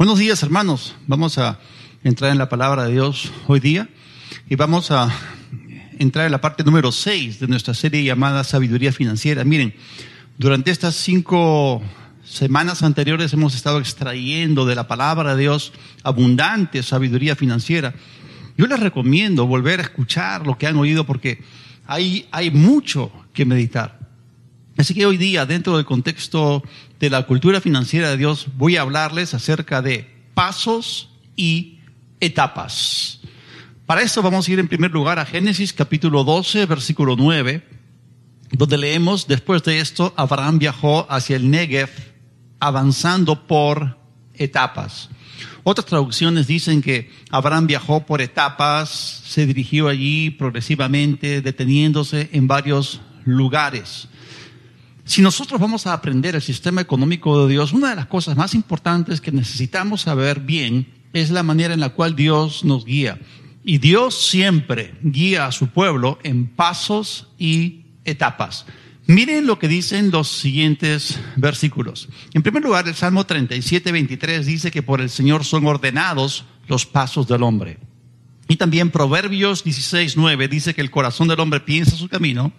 Buenos días, hermanos. Vamos a entrar en la palabra de Dios hoy día y vamos a entrar en la parte número 6 de nuestra serie llamada Sabiduría Financiera. Miren, durante estas cinco semanas anteriores hemos estado extrayendo de la palabra de Dios abundante sabiduría financiera. Yo les recomiendo volver a escuchar lo que han oído porque hay, hay mucho que meditar. Así que hoy día, dentro del contexto de la cultura financiera de Dios, voy a hablarles acerca de pasos y etapas. Para eso vamos a ir en primer lugar a Génesis capítulo 12, versículo 9, donde leemos, después de esto, Abraham viajó hacia el Negev, avanzando por etapas. Otras traducciones dicen que Abraham viajó por etapas, se dirigió allí progresivamente, deteniéndose en varios lugares. Si nosotros vamos a aprender el sistema económico de Dios, una de las cosas más importantes que necesitamos saber bien es la manera en la cual Dios nos guía. Y Dios siempre guía a su pueblo en pasos y etapas. Miren lo que dicen los siguientes versículos. En primer lugar, el Salmo 37, 23 dice que por el Señor son ordenados los pasos del hombre. Y también Proverbios 16, 9 dice que el corazón del hombre piensa su camino,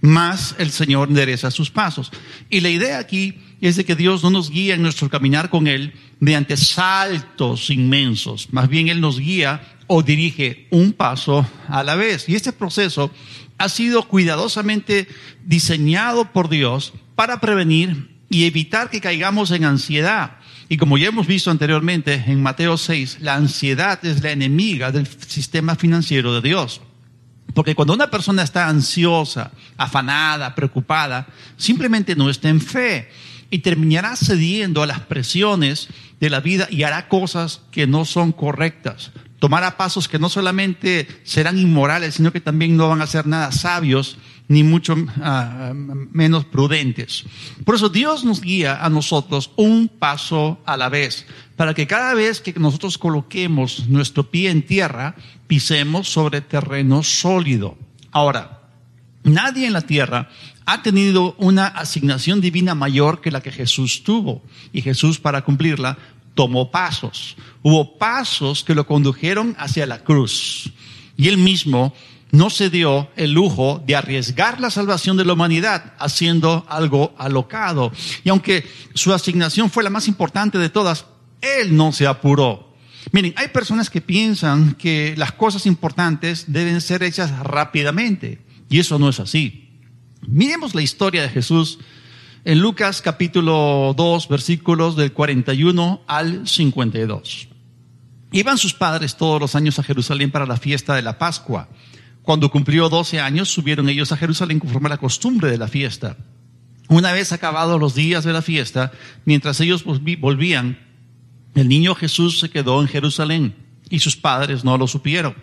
más el Señor endereza sus pasos. Y la idea aquí es de que Dios no nos guía en nuestro caminar con Él mediante saltos inmensos, más bien Él nos guía o dirige un paso a la vez. Y este proceso ha sido cuidadosamente diseñado por Dios para prevenir y evitar que caigamos en ansiedad y como ya hemos visto anteriormente en Mateo 6, la ansiedad es la enemiga del sistema financiero de Dios. Porque cuando una persona está ansiosa, afanada, preocupada, simplemente no está en fe y terminará cediendo a las presiones de la vida y hará cosas que no son correctas. Tomará pasos que no solamente serán inmorales, sino que también no van a ser nada sabios ni mucho ah, menos prudentes. Por eso Dios nos guía a nosotros un paso a la vez, para que cada vez que nosotros coloquemos nuestro pie en tierra, pisemos sobre terreno sólido. Ahora, nadie en la tierra ha tenido una asignación divina mayor que la que Jesús tuvo. Y Jesús, para cumplirla, tomó pasos. Hubo pasos que lo condujeron hacia la cruz. Y él mismo no se dio el lujo de arriesgar la salvación de la humanidad haciendo algo alocado. Y aunque su asignación fue la más importante de todas, él no se apuró. Miren, hay personas que piensan que las cosas importantes deben ser hechas rápidamente, y eso no es así. Miremos la historia de Jesús en Lucas capítulo 2, versículos del 41 al 52. Iban sus padres todos los años a Jerusalén para la fiesta de la Pascua. Cuando cumplió 12 años, subieron ellos a Jerusalén conforme a la costumbre de la fiesta. Una vez acabados los días de la fiesta, mientras ellos volvían, el niño Jesús se quedó en Jerusalén y sus padres no lo supieron.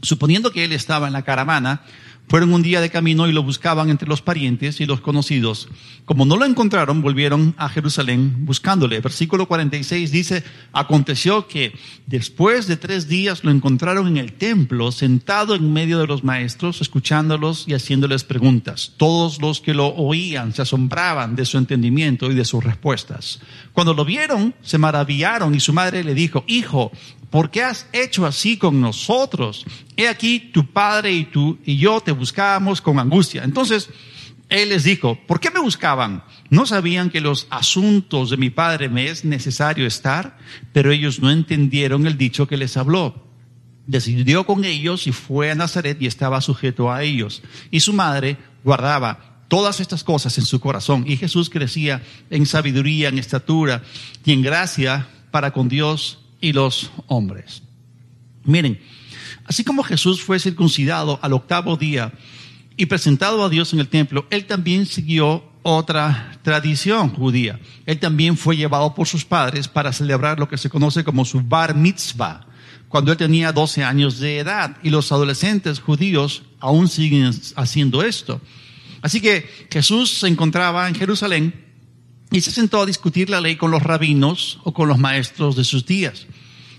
Suponiendo que él estaba en la caravana, fueron un día de camino y lo buscaban entre los parientes y los conocidos. Como no lo encontraron, volvieron a Jerusalén buscándole. Versículo 46 dice, aconteció que después de tres días lo encontraron en el templo, sentado en medio de los maestros, escuchándolos y haciéndoles preguntas. Todos los que lo oían se asombraban de su entendimiento y de sus respuestas. Cuando lo vieron, se maravillaron y su madre le dijo, hijo, ¿por qué has hecho así con nosotros? He aquí tu padre y tú y yo te buscábamos con angustia. Entonces, él les dijo, ¿por qué me buscaban? ¿No sabían que los asuntos de mi padre me es necesario estar? Pero ellos no entendieron el dicho que les habló. Decidió con ellos y fue a Nazaret y estaba sujeto a ellos. Y su madre guardaba todas estas cosas en su corazón. Y Jesús crecía en sabiduría, en estatura y en gracia para con Dios y los hombres. Miren, así como Jesús fue circuncidado al octavo día y presentado a Dios en el templo, él también siguió otra tradición judía. Él también fue llevado por sus padres para celebrar lo que se conoce como su bar mitzvah, cuando él tenía 12 años de edad. Y los adolescentes judíos aún siguen haciendo esto. Así que Jesús se encontraba en Jerusalén y se sentó a discutir la ley con los rabinos o con los maestros de sus días.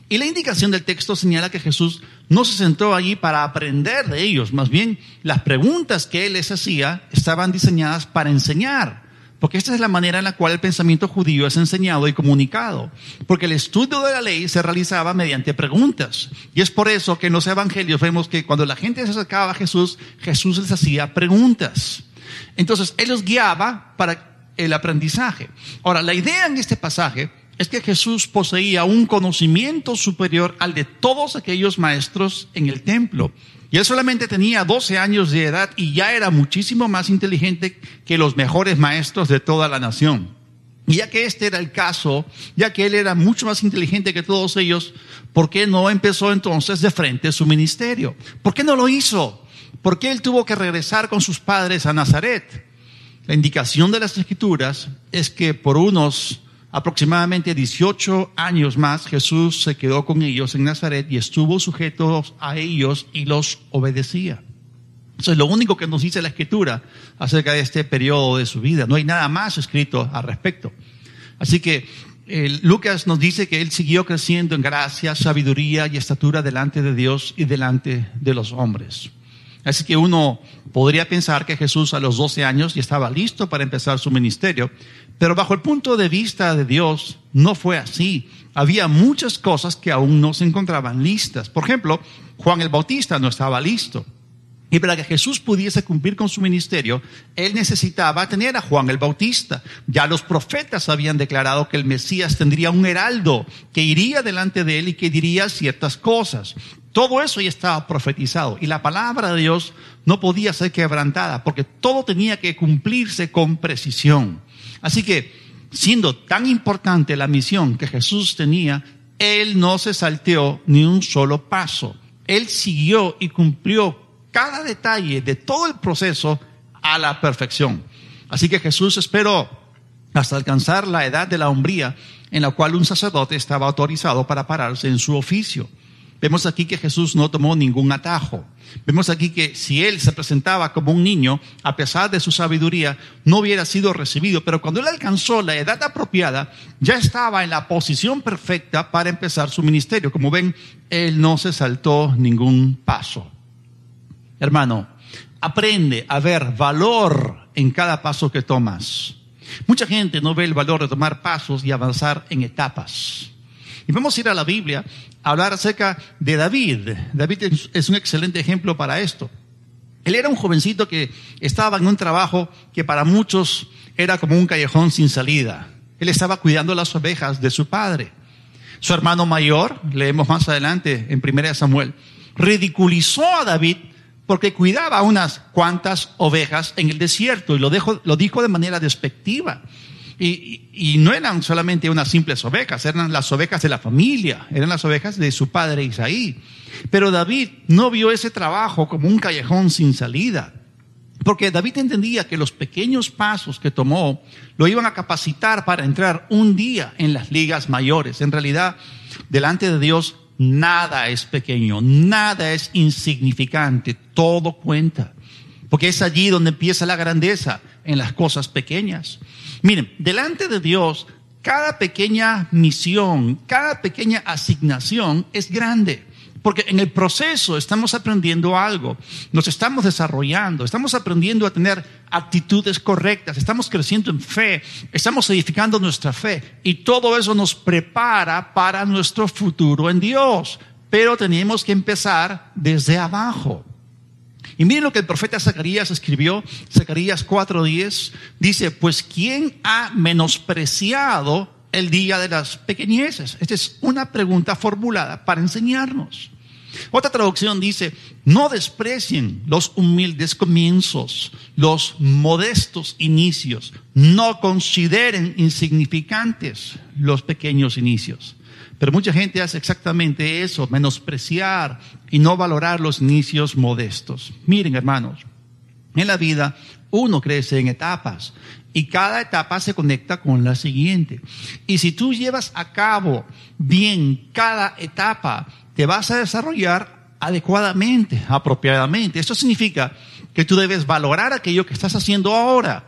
Y la indicación del texto señala que Jesús no se sentó allí para aprender de ellos, más bien las preguntas que él les hacía estaban diseñadas para enseñar, Porque esta es la manera en la cual el pensamiento judío es enseñado y comunicado. Porque el estudio de la ley se realizaba mediante preguntas. Y es por eso que en los evangelios vemos que cuando la gente se acercaba a Jesús, Jesús les hacía preguntas. Entonces, Él los guiaba para el aprendizaje. Ahora, la idea en este pasaje es que Jesús poseía un conocimiento superior al de todos aquellos maestros en el templo. Y él solamente tenía 12 años de edad y ya era muchísimo más inteligente que los mejores maestros de toda la nación. Y ya que este era el caso, ya que él era mucho más inteligente que todos ellos, ¿por qué no empezó entonces de frente su ministerio? ¿Por qué no lo hizo? ¿Por qué él tuvo que regresar con sus padres a Nazaret? La indicación de las escrituras es que por unos aproximadamente 18 años más, Jesús se quedó con ellos en Nazaret y estuvo sujeto a ellos y los obedecía. Eso es lo único que nos dice la escritura acerca de este periodo de su vida. No hay nada más escrito al respecto. Así que Lucas nos dice que él siguió creciendo en gracia, sabiduría y estatura delante de Dios y delante de los hombres. Así que uno podría pensar que Jesús a los 12 años ya estaba listo para empezar su ministerio, pero bajo el punto de vista de Dios no fue así. Había muchas cosas que aún no se encontraban listas. Por ejemplo, Juan el Bautista no estaba listo. Y para que Jesús pudiese cumplir con su ministerio, él necesitaba tener a Juan el Bautista. Ya los profetas habían declarado que el Mesías tendría un heraldo que iría delante de él y que diría ciertas cosas. Todo eso ya estaba profetizado y la palabra de Dios no podía ser quebrantada porque todo tenía que cumplirse con precisión. Así que, siendo tan importante la misión que Jesús tenía, Él no se salteó ni un solo paso. Él siguió y cumplió cada detalle de todo el proceso a la perfección. Así que Jesús esperó hasta alcanzar la edad de la hombría en la cual un sacerdote estaba autorizado para pararse en su oficio. Vemos aquí que Jesús no tomó ningún atajo. Vemos aquí que si él se presentaba como un niño, a pesar de su sabiduría, no hubiera sido recibido. Pero cuando él alcanzó la edad apropiada, ya estaba en la posición perfecta para empezar su ministerio. Como ven, él no se saltó ningún paso. Hermano, aprende a ver valor en cada paso que tomas. Mucha gente no ve el valor de tomar pasos y avanzar en etapas. Y vamos a ir a la Biblia a hablar acerca de David. David es un excelente ejemplo para esto. Él era un jovencito que estaba en un trabajo que para muchos era como un callejón sin salida. Él estaba cuidando las ovejas de su padre. Su hermano mayor, leemos más adelante en 1 Samuel, ridiculizó a David porque cuidaba unas cuantas ovejas en el desierto y lo, lo dijo de manera despectiva. Y, no eran solamente unas simples ovejas, eran las ovejas de la familia, eran las ovejas de su padre Isaí. Pero David no vio ese trabajo como un callejón sin salida, porque David entendía que los pequeños pasos que tomó lo iban a capacitar para entrar un día en las ligas mayores. En realidad, delante de Dios, nada es pequeño, nada es insignificante, todo cuenta. Porque es allí donde empieza la grandeza, en las cosas pequeñas. Miren, delante de Dios, cada pequeña misión, cada pequeña asignación es grande. Porque en el proceso estamos aprendiendo algo, nos estamos desarrollando, estamos aprendiendo a tener actitudes correctas, estamos creciendo en fe, estamos edificando nuestra fe y todo eso nos prepara para nuestro futuro en Dios. Pero tenemos que empezar desde abajo. Y miren lo que el profeta Zacarías escribió, Zacarías 4:10, dice, pues ¿quién ha menospreciado el día de las pequeñeces? Esta es una pregunta formulada para enseñarnos. Otra traducción dice, no desprecien los humildes comienzos, los modestos inicios, no consideren insignificantes los pequeños inicios. Pero mucha gente hace exactamente eso, menospreciar y no valorar los inicios modestos. Miren, hermanos, en la vida uno crece en etapas y cada etapa se conecta con la siguiente. Y si tú llevas a cabo bien cada etapa, te vas a desarrollar adecuadamente, apropiadamente. Esto significa que tú debes valorar aquello que estás haciendo ahora,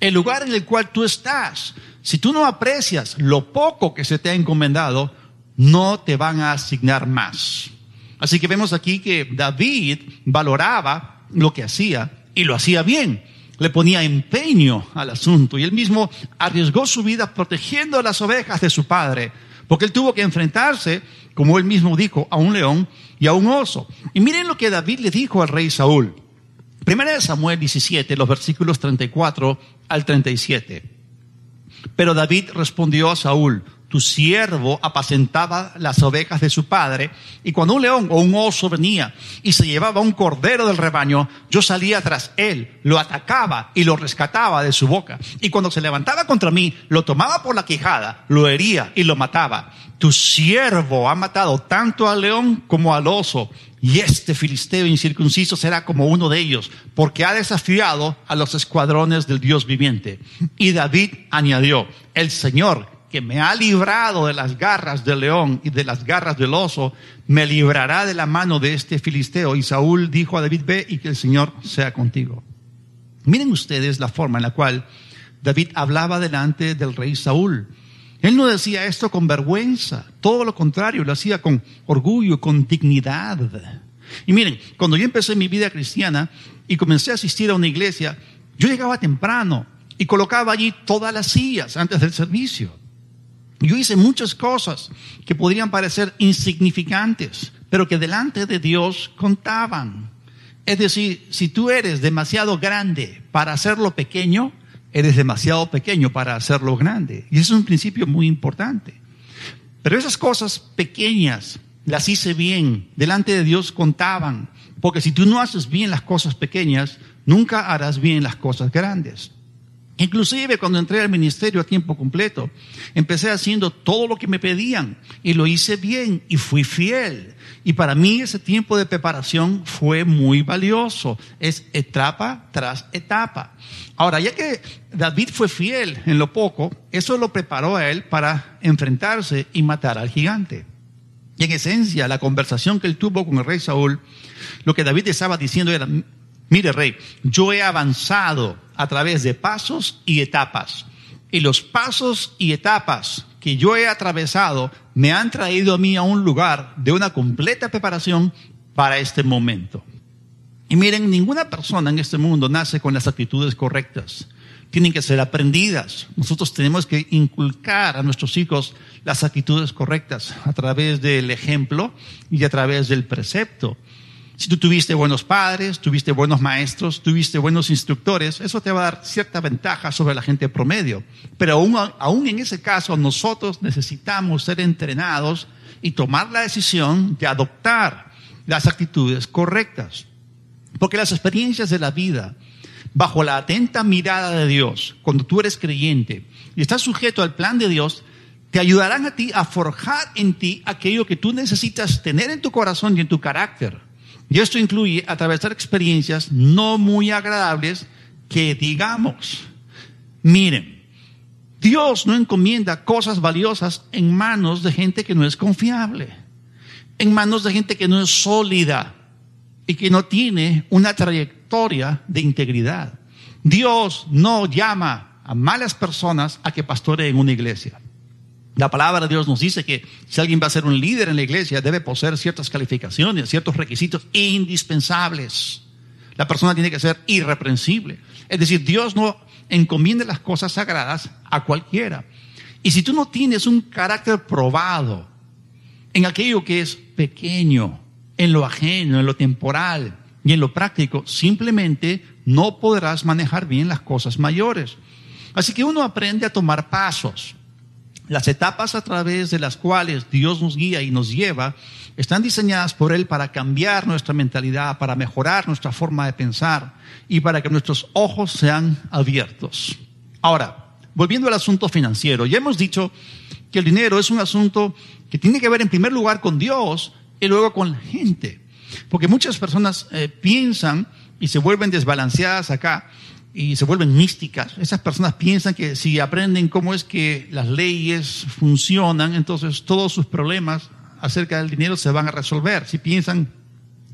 el lugar en el cual tú estás. Si tú no aprecias lo poco que se te ha encomendado, no te van a asignar más. Así que vemos aquí que David valoraba lo que hacía y lo hacía bien. le ponía empeño al asunto y él mismo arriesgó su vida protegiendo las ovejas de su padre, porque él tuvo que enfrentarse, como él mismo dijo, a un león y a un oso. Y miren lo que David le dijo al rey Saúl. Primera de Samuel 17, los versículos 34 al 37. Pero David respondió a Saúl, tu siervo apacentaba las ovejas de su padre, y cuando un león o un oso venía y se llevaba un cordero del rebaño, yo salía tras él, lo atacaba y lo rescataba de su boca. Y cuando se levantaba contra mí, lo tomaba por la quijada, lo hería y lo mataba. Tu siervo ha matado tanto al león como al oso, y este filisteo incircunciso será como uno de ellos, porque ha desafiado a los escuadrones del Dios viviente. Y David añadió, el Señor que me ha librado de las garras del león y de las garras del oso, me librará de la mano de este filisteo. Y Saúl dijo a David, ve y que el Señor sea contigo. Miren ustedes la forma en la cual David hablaba delante del rey Saúl. Él no decía esto con vergüenza, todo lo contrario, lo hacía con orgullo, con dignidad. Y miren, cuando yo empecé mi vida cristiana y comencé a asistir a una iglesia, yo llegaba temprano y colocaba allí todas las sillas antes del servicio. Yo hice muchas cosas que podrían parecer insignificantes, pero que delante de Dios contaban. Es decir, si tú eres demasiado grande para hacerlo pequeño, eres demasiado pequeño para hacerlo grande. Y eso es un principio muy importante. Pero esas cosas pequeñas las hice bien, delante de Dios contaban, porque si tú no haces bien las cosas pequeñas, nunca harás bien las cosas grandes. Inclusive cuando entré al ministerio a tiempo completo, empecé haciendo todo lo que me pedían y lo hice bien y fui fiel. Y para mí ese tiempo de preparación fue muy valioso. Es etapa tras etapa. Ahora, ya que David fue fiel en lo poco, eso lo preparó a él para enfrentarse y matar al gigante. Y en esencia, la conversación que él tuvo con el rey Saúl, lo que David estaba diciendo era, Mire, rey, yo he avanzado a través de pasos y etapas. Y los pasos y etapas que yo he atravesado me han traído a mí a un lugar de una completa preparación para este momento. Y miren, ninguna persona en este mundo nace con las actitudes correctas. Tienen que ser aprendidas. Nosotros tenemos que inculcar a nuestros hijos las actitudes correctas a través del ejemplo y a través del precepto. Si tú tuviste buenos padres, tuviste buenos maestros, tuviste buenos instructores, eso te va a dar cierta ventaja sobre la gente promedio. Pero aún, aún en ese caso, nosotros necesitamos ser entrenados y tomar la decisión de adoptar las actitudes correctas. Porque las experiencias de la vida, bajo la atenta mirada de Dios, cuando tú eres creyente y estás sujeto al plan de Dios, te ayudarán a ti a forjar en ti aquello que tú necesitas tener en tu corazón y en tu carácter y esto incluye atravesar experiencias no muy agradables que digamos, miren, Dios no encomienda cosas valiosas en manos de gente que no es confiable, en manos de gente que no es sólida y que no tiene una trayectoria de integridad. Dios no llama a malas personas a que pastoreen una iglesia. La palabra de Dios nos dice que si alguien va a ser un líder en la iglesia, debe poseer ciertas calificaciones, ciertos requisitos indispensables. La persona tiene que ser irreprensible. Es decir, Dios no encomienda las cosas sagradas a cualquiera. Y si tú no tienes un carácter probado en aquello que es pequeño, en lo ajeno, en lo temporal y en lo práctico, simplemente no podrás manejar bien las cosas mayores. Así que uno aprende a tomar pasos. Las etapas a través de las cuales Dios nos guía y nos lleva están diseñadas por Él para cambiar nuestra mentalidad, para mejorar nuestra forma de pensar y para que nuestros ojos sean abiertos. Ahora, volviendo al asunto financiero, ya hemos dicho que el dinero es un asunto que tiene que ver en primer lugar con Dios y luego con la gente. Porque muchas personas eh, piensan y se vuelven desbalanceadas acá y se vuelven místicas. Esas personas piensan que si aprenden cómo es que las leyes funcionan, entonces todos sus problemas acerca del dinero se van a resolver. Si piensan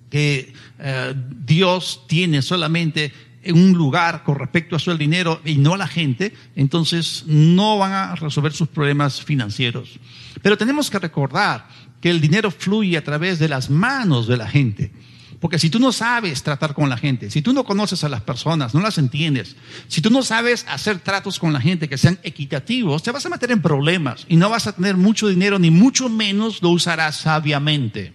que eh, Dios tiene solamente un lugar con respecto a su dinero y no a la gente, entonces no van a resolver sus problemas financieros. Pero tenemos que recordar que el dinero fluye a través de las manos de la gente. Porque si tú no sabes tratar con la gente, si tú no conoces a las personas, no las entiendes, si tú no sabes hacer tratos con la gente que sean equitativos, te vas a meter en problemas y no vas a tener mucho dinero, ni mucho menos lo usarás sabiamente.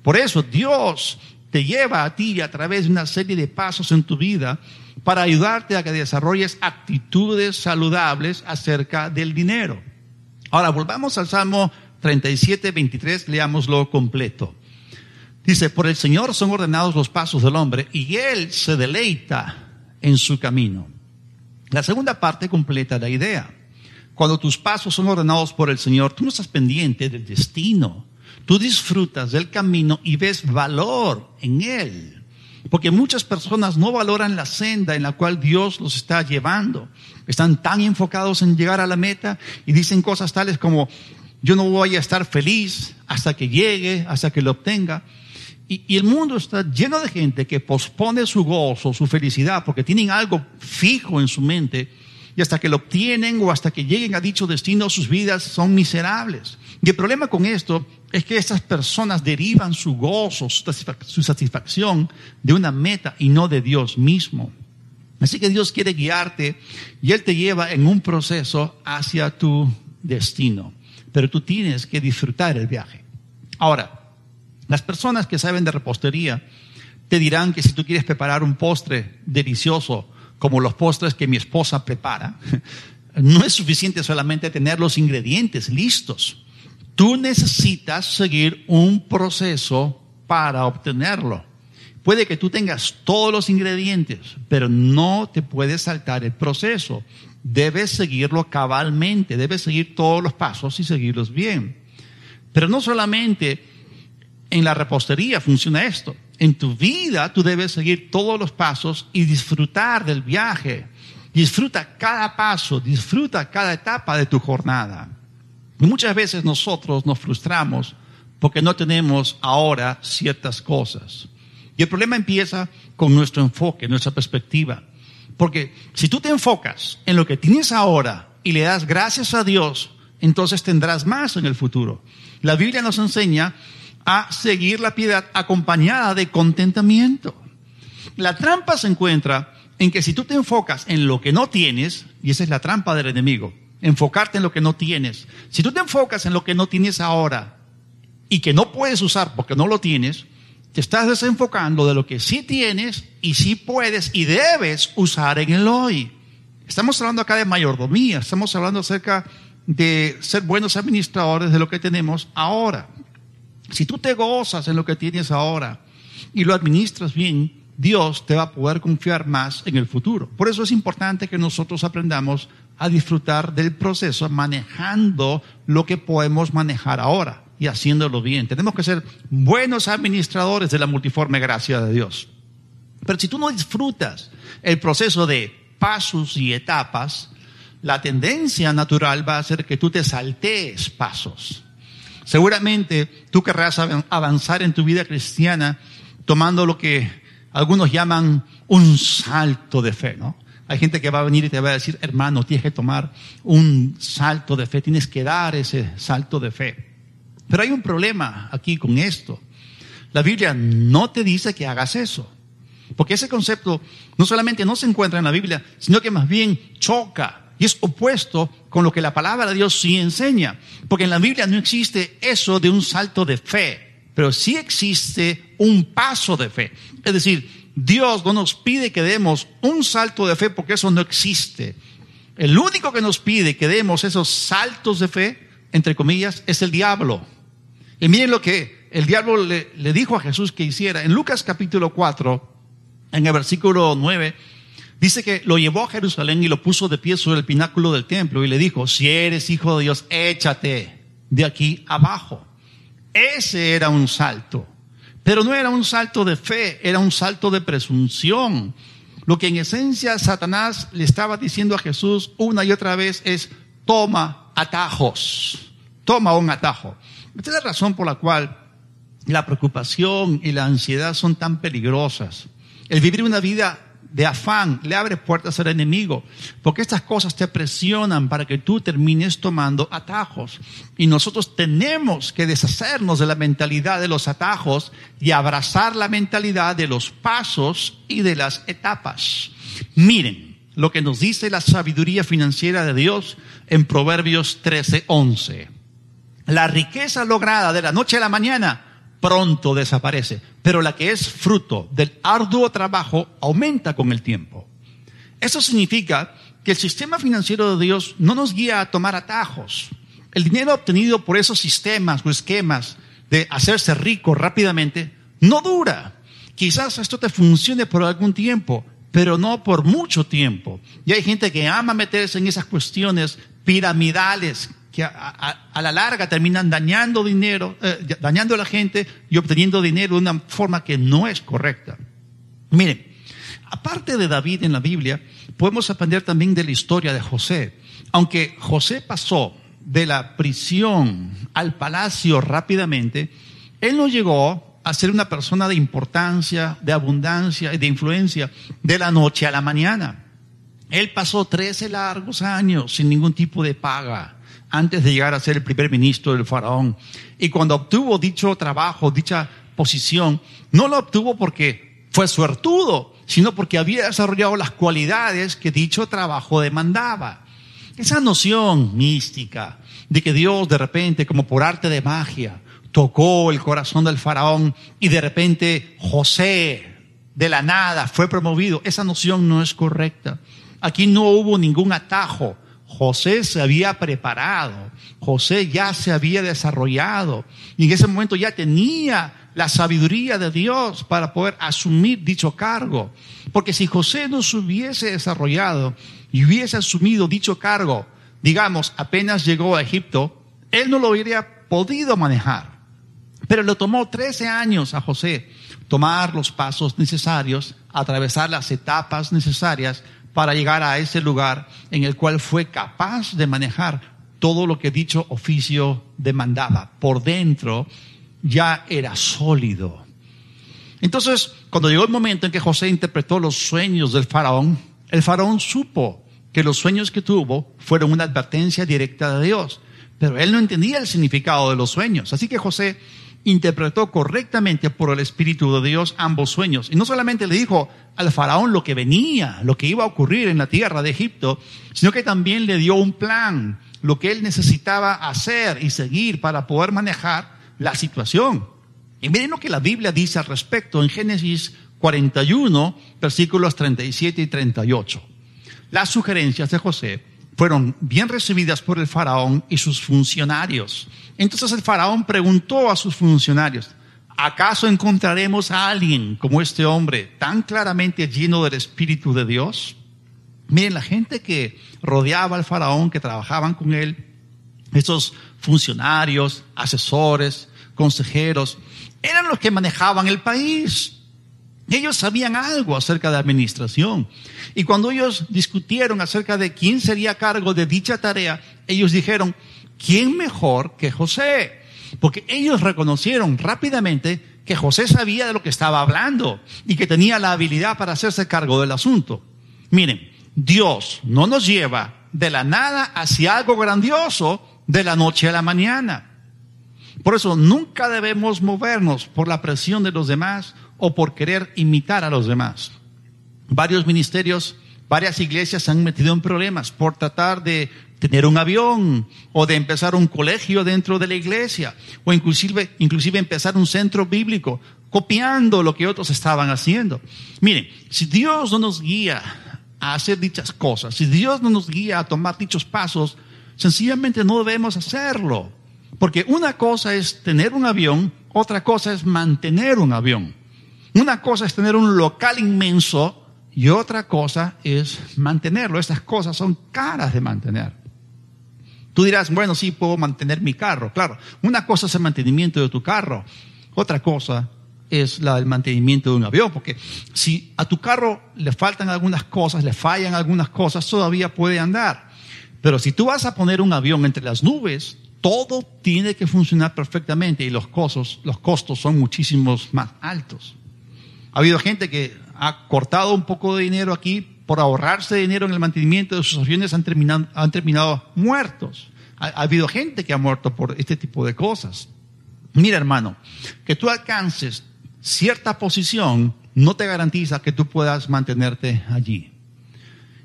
Por eso Dios te lleva a ti a través de una serie de pasos en tu vida para ayudarte a que desarrolles actitudes saludables acerca del dinero. Ahora volvamos al Salmo 37, 23, leámoslo completo. Dice, por el Señor son ordenados los pasos del hombre y Él se deleita en su camino. La segunda parte completa la idea. Cuando tus pasos son ordenados por el Señor, tú no estás pendiente del destino. Tú disfrutas del camino y ves valor en Él. Porque muchas personas no valoran la senda en la cual Dios los está llevando. Están tan enfocados en llegar a la meta y dicen cosas tales como, yo no voy a estar feliz hasta que llegue, hasta que lo obtenga. Y, el mundo está lleno de gente que pospone su gozo, su felicidad, porque tienen algo fijo en su mente y hasta que lo obtienen o hasta que lleguen a dicho destino, sus vidas son miserables. Y el problema con esto es que estas personas derivan su gozo, su satisfacción de una meta y no de Dios mismo. Así que Dios quiere guiarte y Él te lleva en un proceso hacia tu destino. Pero tú tienes que disfrutar el viaje. Ahora, las personas que saben de repostería te dirán que si tú quieres preparar un postre delicioso, como los postres que mi esposa prepara, no es suficiente solamente tener los ingredientes listos. Tú necesitas seguir un proceso para obtenerlo. Puede que tú tengas todos los ingredientes, pero no te puedes saltar el proceso. Debes seguirlo cabalmente, debes seguir todos los pasos y seguirlos bien. Pero no solamente en la repostería funciona esto. En tu vida tú debes seguir todos los pasos y disfrutar del viaje. Disfruta cada paso, disfruta cada etapa de tu jornada. Muchas veces nosotros nos frustramos porque no tenemos ahora ciertas cosas. Y el problema empieza con nuestro enfoque, nuestra perspectiva. Porque si tú te enfocas en lo que tienes ahora y le das gracias a Dios, entonces tendrás más en el futuro. La Biblia nos enseña a seguir la piedad acompañada de contentamiento. La trampa se encuentra en que si tú te enfocas en lo que no tienes, y esa es la trampa del enemigo, enfocarte en lo que no tienes, si tú te enfocas en lo que no tienes ahora y que no puedes usar porque no lo tienes, te estás desenfocando de lo que sí tienes y sí puedes y debes usar en el hoy. Estamos hablando acá de mayordomía, estamos hablando acerca de ser buenos administradores de lo que tenemos ahora. Si tú te gozas en lo que tienes ahora y lo administras bien, Dios te va a poder confiar más en el futuro. Por eso es importante que nosotros aprendamos a disfrutar del proceso manejando lo que podemos manejar ahora y haciéndolo bien. Tenemos que ser buenos administradores de la multiforme gracia de Dios. Pero si tú no disfrutas el proceso de pasos y etapas, la tendencia natural va a ser que tú te saltees pasos. Seguramente tú querrás avanzar en tu vida cristiana tomando lo que algunos llaman un salto de fe, ¿no? Hay gente que va a venir y te va a decir, hermano, tienes que tomar un salto de fe, tienes que dar ese salto de fe. Pero hay un problema aquí con esto. La Biblia no te dice que hagas eso. Porque ese concepto no solamente no se encuentra en la Biblia, sino que más bien choca es opuesto con lo que la palabra de Dios sí enseña. Porque en la Biblia no existe eso de un salto de fe, pero sí existe un paso de fe. Es decir, Dios no nos pide que demos un salto de fe porque eso no existe. El único que nos pide que demos esos saltos de fe, entre comillas, es el diablo. Y miren lo que el diablo le, le dijo a Jesús que hiciera. En Lucas capítulo 4, en el versículo 9, Dice que lo llevó a Jerusalén y lo puso de pie sobre el pináculo del templo y le dijo, si eres hijo de Dios, échate de aquí abajo. Ese era un salto. Pero no era un salto de fe, era un salto de presunción. Lo que en esencia Satanás le estaba diciendo a Jesús una y otra vez es, toma atajos, toma un atajo. Esta es la razón por la cual la preocupación y la ansiedad son tan peligrosas. El vivir una vida de afán, le abre puertas al enemigo, porque estas cosas te presionan para que tú termines tomando atajos. Y nosotros tenemos que deshacernos de la mentalidad de los atajos y abrazar la mentalidad de los pasos y de las etapas. Miren lo que nos dice la sabiduría financiera de Dios en Proverbios 13:11. La riqueza lograda de la noche a la mañana pronto desaparece, pero la que es fruto del arduo trabajo aumenta con el tiempo. Eso significa que el sistema financiero de Dios no nos guía a tomar atajos. El dinero obtenido por esos sistemas o esquemas de hacerse rico rápidamente no dura. Quizás esto te funcione por algún tiempo, pero no por mucho tiempo. Y hay gente que ama meterse en esas cuestiones piramidales que a, la larga terminan dañando dinero, eh, dañando a la gente y obteniendo dinero de una forma que no es correcta. Miren, aparte de David en la Biblia, podemos aprender también de la historia de José. Aunque José pasó de la prisión al palacio rápidamente, él no llegó a ser una persona de importancia, de abundancia y de influencia de la noche a la mañana. Él pasó 13 largos años sin ningún tipo de paga antes de llegar a ser el primer ministro del faraón. Y cuando obtuvo dicho trabajo, dicha posición, no lo obtuvo porque fue suertudo, sino porque había desarrollado las cualidades que dicho trabajo demandaba. Esa noción mística de que Dios de repente, como por arte de magia, tocó el corazón del faraón y de repente José de la nada fue promovido, esa noción no es correcta. Aquí no hubo ningún atajo José se había preparado, José ya se había desarrollado y en ese momento ya tenía la sabiduría de Dios para poder asumir dicho cargo. Porque si José no se hubiese desarrollado y hubiese asumido dicho cargo, digamos, apenas llegó a Egipto, él no lo hubiera podido manejar. Pero le tomó 13 años a José tomar los pasos necesarios, atravesar las etapas necesarias para llegar a ese lugar en el cual fue capaz de manejar todo lo que dicho oficio demandaba. Por dentro ya era sólido. Entonces, cuando llegó el momento en que José interpretó los sueños del faraón, el faraón supo que los sueños que tuvo fueron una advertencia directa de Dios, pero él no entendía el significado de los sueños. Así que José interpretó correctamente por el Espíritu de Dios ambos sueños. Y no solamente le dijo al faraón lo que venía, lo que iba a ocurrir en la tierra de Egipto, sino que también le dio un plan, lo que él necesitaba hacer y seguir para poder manejar la situación. Y miren lo que la Biblia dice al respecto en Génesis 41, versículos 37 y 38. Las sugerencias de José fueron bien recibidas por el faraón y sus funcionarios. Entonces el faraón preguntó a sus funcionarios, ¿acaso encontraremos a alguien como este hombre tan claramente lleno del Espíritu de Dios? Miren, la gente que rodeaba al faraón, que trabajaban con él, esos funcionarios, asesores, consejeros, eran los que manejaban el país. Ellos sabían algo acerca de administración. Y cuando ellos discutieron acerca de quién sería cargo de dicha tarea, ellos dijeron, ¿quién mejor que José? Porque ellos reconocieron rápidamente que José sabía de lo que estaba hablando y que tenía la habilidad para hacerse cargo del asunto. Miren, Dios no nos lleva de la nada hacia algo grandioso de la noche a la mañana. Por eso nunca debemos movernos por la presión de los demás o por querer imitar a los demás. Varios ministerios, varias iglesias se han metido en problemas por tratar de tener un avión o de empezar un colegio dentro de la iglesia o inclusive, inclusive empezar un centro bíblico copiando lo que otros estaban haciendo. Miren, si Dios no nos guía a hacer dichas cosas, si Dios no nos guía a tomar dichos pasos, sencillamente no debemos hacerlo. Porque una cosa es tener un avión, otra cosa es mantener un avión. Una cosa es tener un local inmenso y otra cosa es mantenerlo. Estas cosas son caras de mantener. Tú dirás, bueno, sí, puedo mantener mi carro. Claro, una cosa es el mantenimiento de tu carro, otra cosa es la, el mantenimiento de un avión, porque si a tu carro le faltan algunas cosas, le fallan algunas cosas, todavía puede andar. Pero si tú vas a poner un avión entre las nubes, todo tiene que funcionar perfectamente y los costos, los costos son muchísimos más altos. Ha habido gente que ha cortado un poco de dinero aquí por ahorrarse dinero en el mantenimiento de sus aviones han terminado, han terminado muertos. Ha habido gente que ha muerto por este tipo de cosas. Mira, hermano, que tú alcances cierta posición no te garantiza que tú puedas mantenerte allí.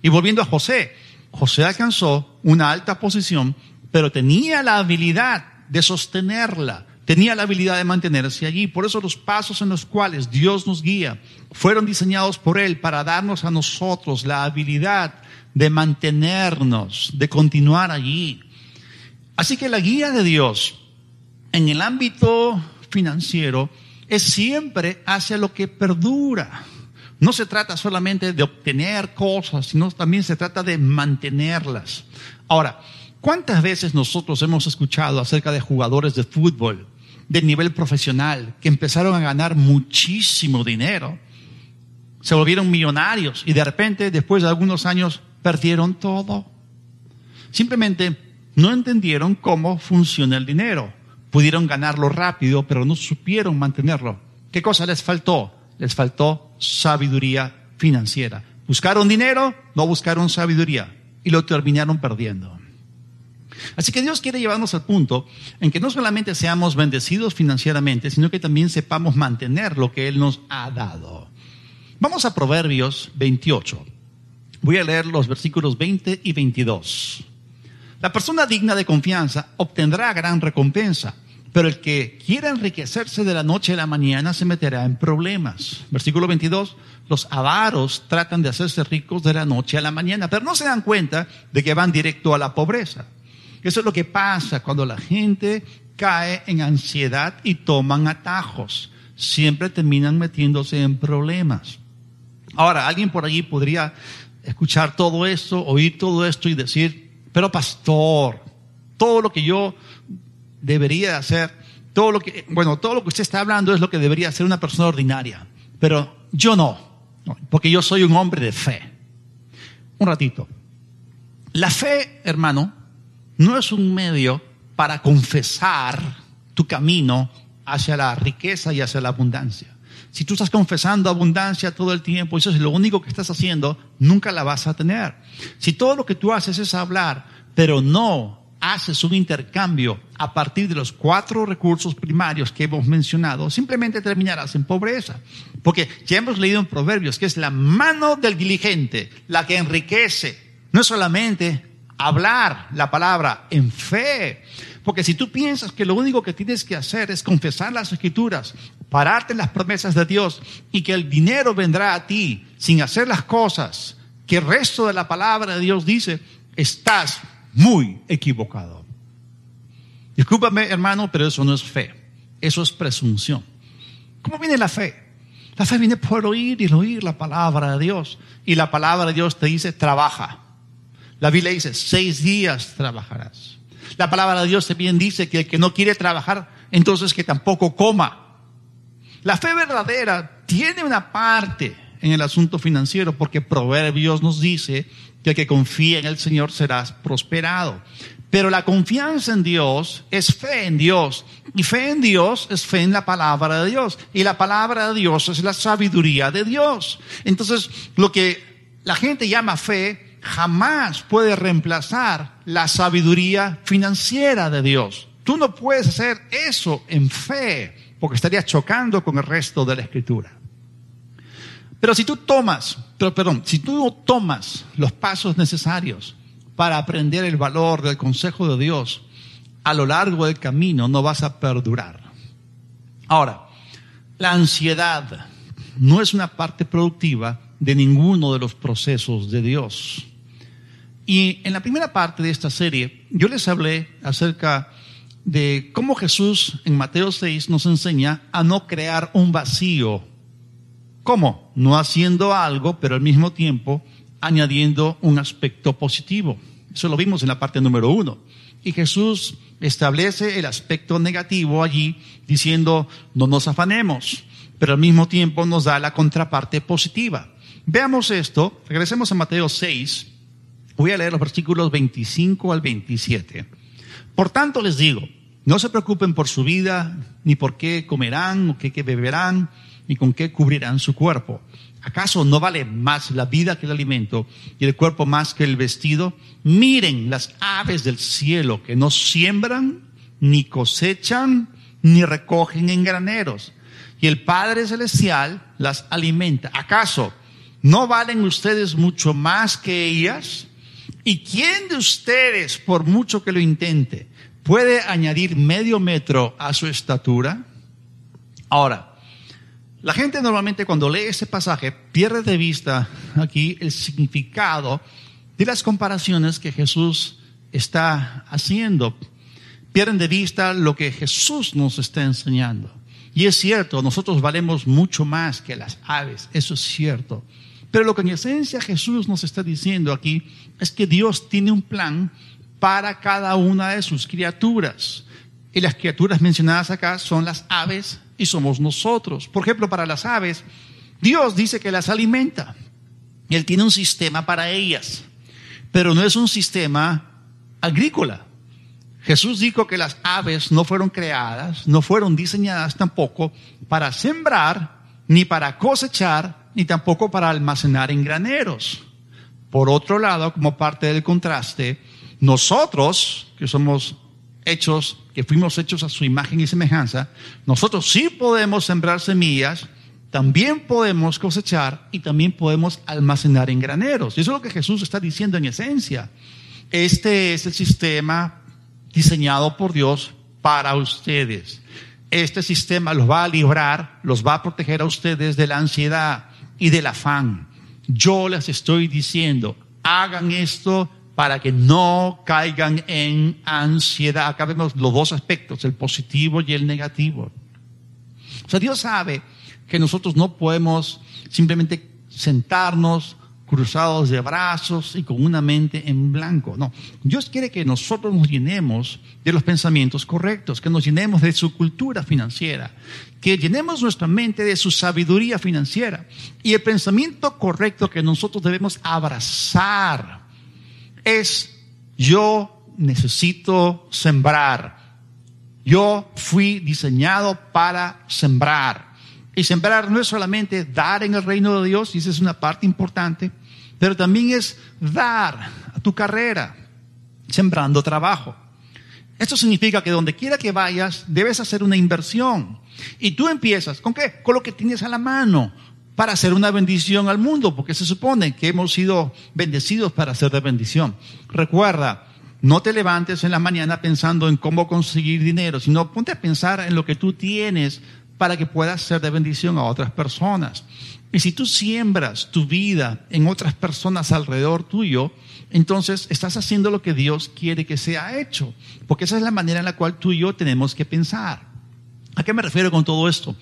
Y volviendo a José, José alcanzó una alta posición, pero tenía la habilidad de sostenerla, tenía la habilidad de mantenerse allí. Por eso los pasos en los cuales Dios nos guía fueron diseñados por Él para darnos a nosotros la habilidad de mantenernos, de continuar allí. Así que la guía de Dios en el ámbito financiero es siempre hacia lo que perdura. No se trata solamente de obtener cosas, sino también se trata de mantenerlas. Ahora, ¿cuántas veces nosotros hemos escuchado acerca de jugadores de fútbol de nivel profesional que empezaron a ganar muchísimo dinero? Se volvieron millonarios y de repente, después de algunos años, perdieron todo. Simplemente no entendieron cómo funciona el dinero. Pudieron ganarlo rápido, pero no supieron mantenerlo. ¿Qué cosa les faltó? Les faltó sabiduría financiera. Buscaron dinero, no buscaron sabiduría y lo terminaron perdiendo. Así que Dios quiere llevarnos al punto en que no solamente seamos bendecidos financieramente, sino que también sepamos mantener lo que Él nos ha dado. Vamos a Proverbios 28. Voy a leer los versículos 20 y 22. La persona digna de confianza obtendrá gran recompensa, pero el que quiera enriquecerse de la noche a la mañana se meterá en problemas. Versículo 22, los avaros tratan de hacerse ricos de la noche a la mañana, pero no se dan cuenta de que van directo a la pobreza. Eso es lo que pasa cuando la gente cae en ansiedad y toman atajos. Siempre terminan metiéndose en problemas. Ahora, alguien por allí podría escuchar todo esto, oír todo esto y decir, pero pastor, todo lo que yo debería hacer, todo lo que, bueno, todo lo que usted está hablando es lo que debería hacer una persona ordinaria, pero yo no, porque yo soy un hombre de fe. Un ratito. La fe, hermano, no es un medio para confesar tu camino hacia la riqueza y hacia la abundancia. Si tú estás confesando abundancia todo el tiempo, eso es lo único que estás haciendo, nunca la vas a tener. Si todo lo que tú haces es hablar, pero no haces un intercambio a partir de los cuatro recursos primarios que hemos mencionado, simplemente terminarás en pobreza. Porque ya hemos leído en Proverbios que es la mano del diligente la que enriquece. No es solamente hablar la palabra en fe, porque si tú piensas que lo único que tienes que hacer es confesar las escrituras, pararte en las promesas de Dios y que el dinero vendrá a ti sin hacer las cosas que el resto de la palabra de Dios dice, estás muy equivocado. Discúlpame, hermano, pero eso no es fe. Eso es presunción. ¿Cómo viene la fe? La fe viene por oír y oír la palabra de Dios. Y la palabra de Dios te dice, trabaja. La Biblia dice, seis días trabajarás. La palabra de Dios también dice que el que no quiere trabajar, entonces que tampoco coma. La fe verdadera tiene una parte en el asunto financiero porque Proverbios nos dice que el que confía en el Señor serás prosperado. Pero la confianza en Dios es fe en Dios. Y fe en Dios es fe en la palabra de Dios. Y la palabra de Dios es la sabiduría de Dios. Entonces, lo que la gente llama fe jamás puede reemplazar la sabiduría financiera de Dios. Tú no puedes hacer eso en fe, porque estarías chocando con el resto de la escritura. Pero si tú tomas, pero perdón, si tú no tomas los pasos necesarios para aprender el valor del consejo de Dios, a lo largo del camino no vas a perdurar. Ahora, la ansiedad no es una parte productiva de ninguno de los procesos de Dios. Y en la primera parte de esta serie, yo les hablé acerca de cómo Jesús en Mateo 6 nos enseña a no crear un vacío. ¿Cómo? No haciendo algo, pero al mismo tiempo añadiendo un aspecto positivo. Eso lo vimos en la parte número uno. Y Jesús establece el aspecto negativo allí diciendo, no nos afanemos, pero al mismo tiempo nos da la contraparte positiva. Veamos esto, regresemos a Mateo 6, Voy a leer los versículos 25 al 27. Por tanto les digo, no se preocupen por su vida, ni por qué comerán, o qué, qué beberán, ni con qué cubrirán su cuerpo. ¿Acaso no vale más la vida que el alimento y el cuerpo más que el vestido? Miren las aves del cielo que no siembran, ni cosechan, ni recogen en graneros. Y el Padre Celestial las alimenta. ¿Acaso no valen ustedes mucho más que ellas? ¿Y quién de ustedes, por mucho que lo intente, puede añadir medio metro a su estatura? Ahora, la gente normalmente cuando lee ese pasaje pierde de vista aquí el significado de las comparaciones que Jesús está haciendo. Pierden de vista lo que Jesús nos está enseñando. Y es cierto, nosotros valemos mucho más que las aves, eso es cierto. Pero lo que en esencia Jesús nos está diciendo aquí es que Dios tiene un plan para cada una de sus criaturas. Y las criaturas mencionadas acá son las aves y somos nosotros. Por ejemplo, para las aves, Dios dice que las alimenta. Él tiene un sistema para ellas. Pero no es un sistema agrícola. Jesús dijo que las aves no fueron creadas, no fueron diseñadas tampoco para sembrar, ni para cosechar, ni tampoco para almacenar en graneros. Por otro lado, como parte del contraste, nosotros, que somos hechos, que fuimos hechos a su imagen y semejanza, nosotros sí podemos sembrar semillas, también podemos cosechar y también podemos almacenar en graneros. Y eso es lo que Jesús está diciendo en esencia. Este es el sistema diseñado por Dios para ustedes. Este sistema los va a librar, los va a proteger a ustedes de la ansiedad y del afán. Yo les estoy diciendo, hagan esto para que no caigan en ansiedad. Acá vemos los dos aspectos, el positivo y el negativo. O sea, Dios sabe que nosotros no podemos simplemente sentarnos cruzados de brazos y con una mente en blanco. No, Dios quiere que nosotros nos llenemos de los pensamientos correctos, que nos llenemos de su cultura financiera, que llenemos nuestra mente de su sabiduría financiera. Y el pensamiento correcto que nosotros debemos abrazar es yo necesito sembrar. Yo fui diseñado para sembrar. Y sembrar no es solamente dar en el reino de Dios, y esa es una parte importante, pero también es dar a tu carrera, sembrando trabajo. Esto significa que donde quiera que vayas, debes hacer una inversión. Y tú empiezas, ¿con qué? Con lo que tienes a la mano para hacer una bendición al mundo, porque se supone que hemos sido bendecidos para hacer de bendición. Recuerda, no te levantes en la mañana pensando en cómo conseguir dinero, sino ponte a pensar en lo que tú tienes para que puedas ser de bendición a otras personas. Y si tú siembras tu vida en otras personas alrededor tuyo, entonces estás haciendo lo que Dios quiere que sea hecho, porque esa es la manera en la cual tú y yo tenemos que pensar. ¿A qué me refiero con todo esto?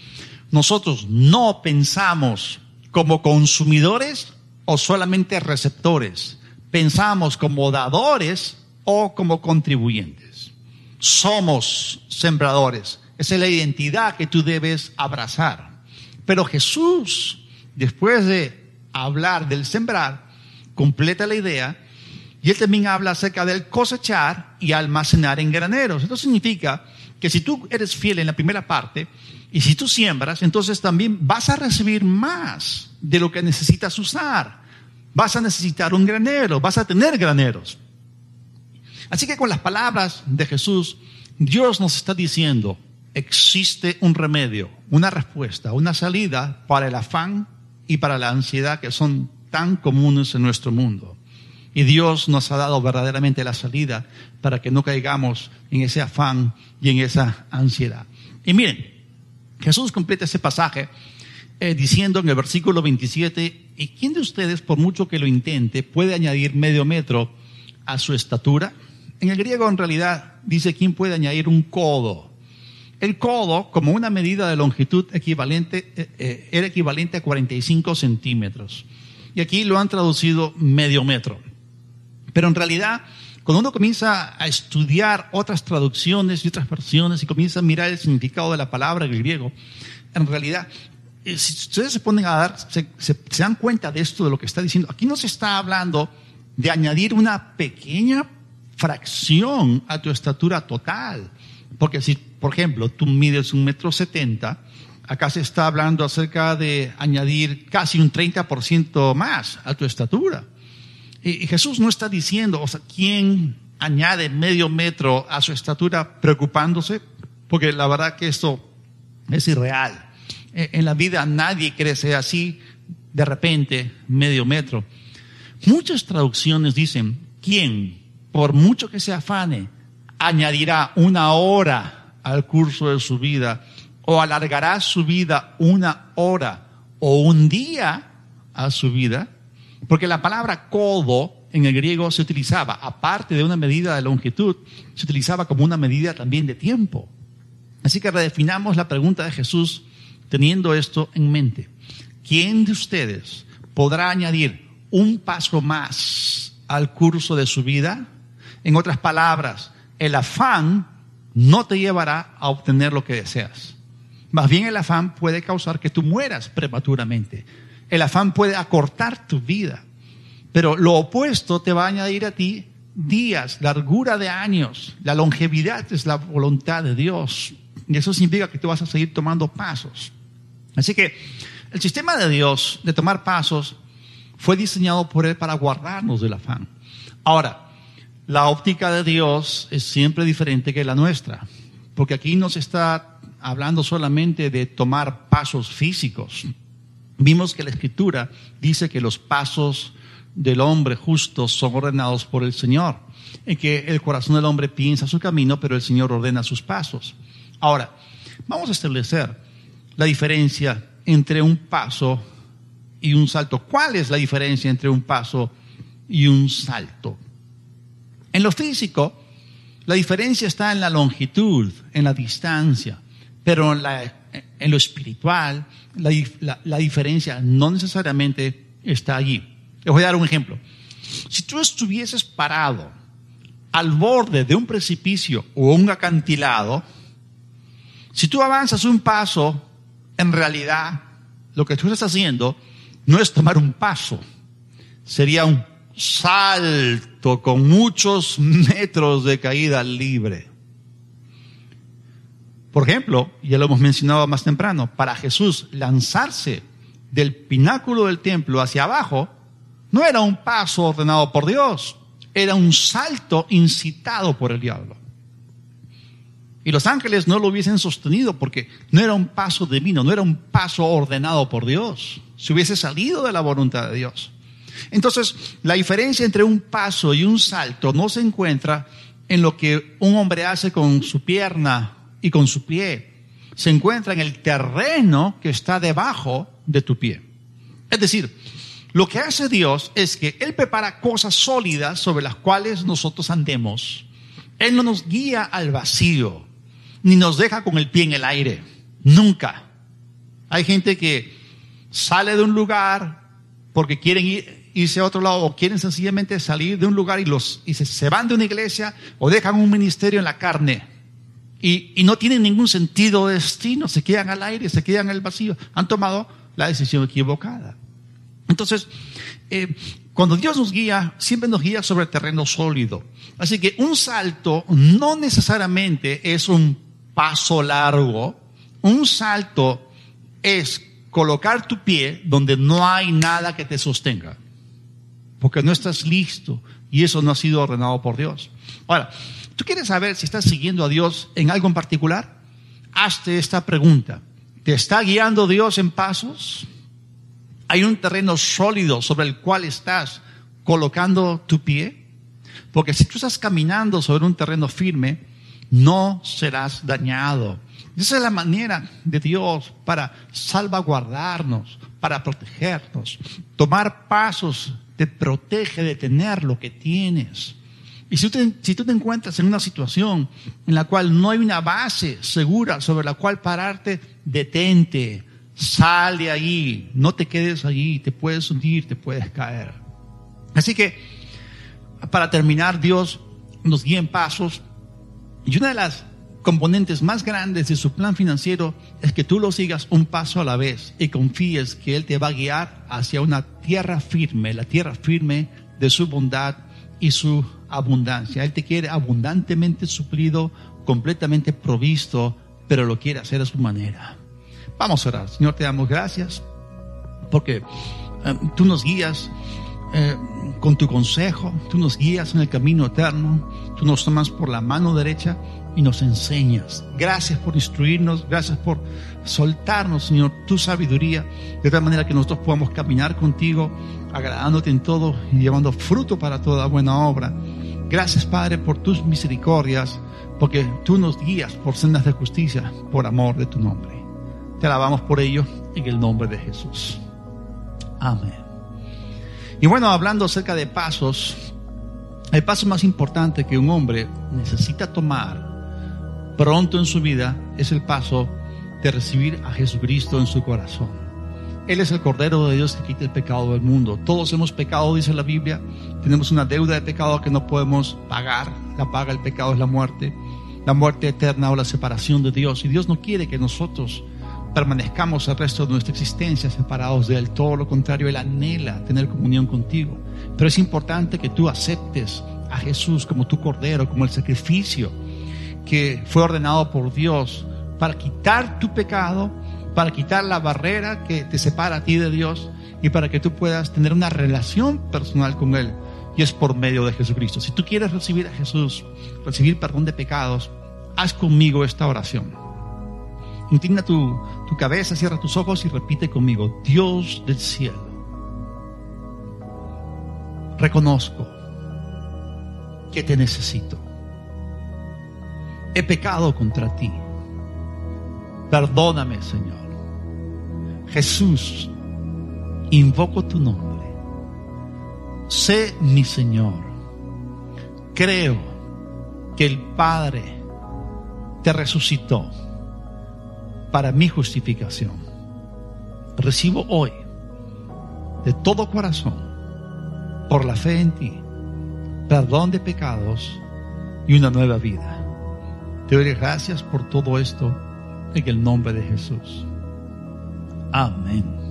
nosotros no pensamos como consumidores o solamente receptores. Pensamos como dadores o como contribuyentes. Somos sembradores. Esa es la identidad que tú debes abrazar. Pero Jesús, después de hablar del sembrar, completa la idea y él también habla acerca del cosechar y almacenar en graneros. Esto significa que si tú eres fiel en la primera parte, y si tú siembras, entonces también vas a recibir más de lo que necesitas usar. Vas a necesitar un granero, vas a tener graneros. Así que con las palabras de Jesús, Dios nos está diciendo, existe un remedio, una respuesta, una salida para el afán y para la ansiedad que son tan comunes en nuestro mundo. Y Dios nos ha dado verdaderamente la salida para que no caigamos en ese afán y en esa ansiedad. Y miren, Jesús completa ese pasaje eh, diciendo en el versículo 27, ¿y quién de ustedes, por mucho que lo intente, puede añadir medio metro a su estatura? En el griego en realidad dice, ¿quién puede añadir un codo? El codo, como una medida de longitud equivalente, eh, eh, era equivalente a 45 centímetros. Y aquí lo han traducido medio metro. Pero en realidad cuando uno comienza a estudiar otras traducciones y otras versiones y comienza a mirar el significado de la palabra en griego, en realidad, eh, si ustedes se ponen a dar, se, dan cuenta de esto, de lo que está diciendo, aquí no se está hablando de añadir una pequeña fracción a tu estatura total. Porque si, por ejemplo, tú mides un metro setenta, Acá se está hablando acerca de añadir casi un 30% más a tu estatura. Y, Jesús no está diciendo, o sea, ¿quién añade medio metro a su estatura preocupándose? Porque la verdad que esto es irreal. E, en la vida nadie crece así de repente medio metro. Muchas traducciones dicen, ¿quién, por mucho que se afane, añadirá una hora al curso de su vida o alargará su vida una hora o un día a su vida? Porque la palabra codo en el griego se utilizaba, aparte de una medida de longitud, se utilizaba como una medida también de tiempo. Así que redefinamos la pregunta de Jesús teniendo esto en mente. ¿Quién de ustedes podrá añadir un paso más al curso de su vida? En otras palabras, el afán no te llevará a obtener lo que deseas. Más bien el afán puede causar que tú mueras prematuramente. El afán puede acortar tu vida. Pero lo opuesto te va a añadir a ti días, largura de años. La longevidad es la voluntad de Dios. Y eso significa que tú vas a seguir tomando pasos. Así que el sistema de Dios de tomar pasos fue diseñado por Él para guardarnos del afán. Ahora, la óptica de Dios es siempre diferente que la nuestra, porque aquí no se está hablando solamente de tomar pasos físicos. Vimos que la Escritura dice que los pasos del hombre justo son ordenados por el Señor, en que el corazón del hombre piensa su camino, pero el Señor ordena sus pasos. Ahora, vamos a establecer la diferencia entre un paso y un salto. ¿Cuál es la diferencia entre un paso y un salto? En lo físico, la diferencia está en la longitud, en la distancia, pero en, lo espiritual, la, la diferencia no necesariamente está allí. Les voy a dar un ejemplo. Si tú estuvieses parado al borde de un precipicio o un acantilado, si tú avanzas un paso, en realidad lo que tú estás haciendo no es tomar un paso, sería un salto con muchos metros de caída libre. Por ejemplo, ya lo hemos mencionado más temprano, para Jesús lanzarse del pináculo del templo hacia abajo no era un paso ordenado por Dios, era un salto incitado por el diablo. Y los ángeles no lo hubiesen sostenido porque no era un paso divino, no era un paso ordenado por Dios. Se hubiese salido de la voluntad de Dios. Entonces, la diferencia entre un paso y un salto no se encuentra en lo que un hombre hace con su pierna y con su pie. Se encuentra en el terreno que está debajo de tu pie. Es decir, lo que hace Dios es que Él prepara cosas sólidas sobre las cuales nosotros andemos. Él no nos guía al vacío ni nos deja con el pie en el aire. Nunca. Hay gente que sale de un lugar porque quieren irse a otro lado o quieren sencillamente salir de un lugar y, los, se, van de una iglesia o dejan un ministerio en la carne. Y, no tienen ningún sentido de destino, se quedan al aire, se quedan en el vacío. Han tomado la decisión equivocada. Entonces, eh, cuando Dios nos guía, siempre nos guía sobre terreno sólido. Así que un salto no necesariamente es un paso largo, un salto es colocar tu pie donde no hay nada que te sostenga, porque no estás listo y eso no ha sido ordenado por Dios. Ahora, ¿tú quieres saber si estás siguiendo a Dios en algo en particular? Hazte esta pregunta. ¿Te está guiando Dios en pasos? ¿Hay un terreno sólido sobre el cual estás colocando tu pie? Porque si tú estás caminando sobre un terreno firme, no serás dañado. Esa es la manera de Dios para salvaguardarnos, para protegernos. Tomar pasos te protege de tener lo que tienes. Y si, tú te encuentras en una situación en la cual no hay una base segura sobre la cual pararte, detente, sal de ahí, no te quedes allí, te puedes hundir, te puedes caer. Así que, para terminar, Dios nos guía en pasos y una de las componentes más grandes de su plan financiero es que tú lo sigas un paso a la vez y confíes que Él te va a guiar hacia una tierra firme, la tierra firme de su bondad y su abundancia. Él te quiere abundantemente suplido, completamente provisto, pero lo quiere hacer a su manera. Vamos a orar. Señor, te damos gracias porque eh, tú nos guías eh, con tu consejo, tú nos guías en el camino eterno, tú nos tomas por la mano derecha y nos enseñas. Gracias por instruirnos, gracias por soltarnos, Señor, tu sabiduría, de tal manera que nosotros podamos caminar contigo, agradándote en todo y llevando fruto para toda buena obra. Gracias, Padre, por tus misericordias, porque tú nos guías por sendas de justicia, por amor de tu nombre. Te alabamos por ello en el nombre de Jesús. Amén. Y bueno, hablando acerca de pasos, el paso más importante que un hombre necesita tomar pronto en su vida es el paso de recibir a Jesucristo en su corazón. Él es el Cordero de Dios que quita el pecado del mundo. Todos hemos pecado, dice la Biblia. Tenemos una deuda de pecado que no podemos pagar. La paga el pecado es la muerte. La muerte eterna o la separación de Dios. Y Dios no quiere que nosotros permanezcamos el resto de nuestra existencia separados de Él. Todo lo contrario, Él anhela tener comunión contigo. Pero es importante que tú aceptes a Jesús como tu Cordero, como el sacrificio que fue ordenado por Dios para quitar tu pecado, para quitar la barrera que te separa a ti de Dios y para que tú puedas tener una relación personal con Él. Y es por medio de Jesucristo. Si tú quieres recibir a Jesús, recibir perdón de pecados, haz conmigo esta oración. Inclina tu, tu cabeza, cierra tus ojos y repite conmigo, Dios del cielo, reconozco que te necesito he pecado contra ti. Perdóname, Señor. Jesús, invoco tu nombre. Sé mi Señor. Creo que el Padre te resucitó para mi justificación. Recibo hoy de todo corazón, por la fe en ti, perdón de pecados y una nueva vida. Te doy gracias por todo esto en el nombre de Jesús. Amén.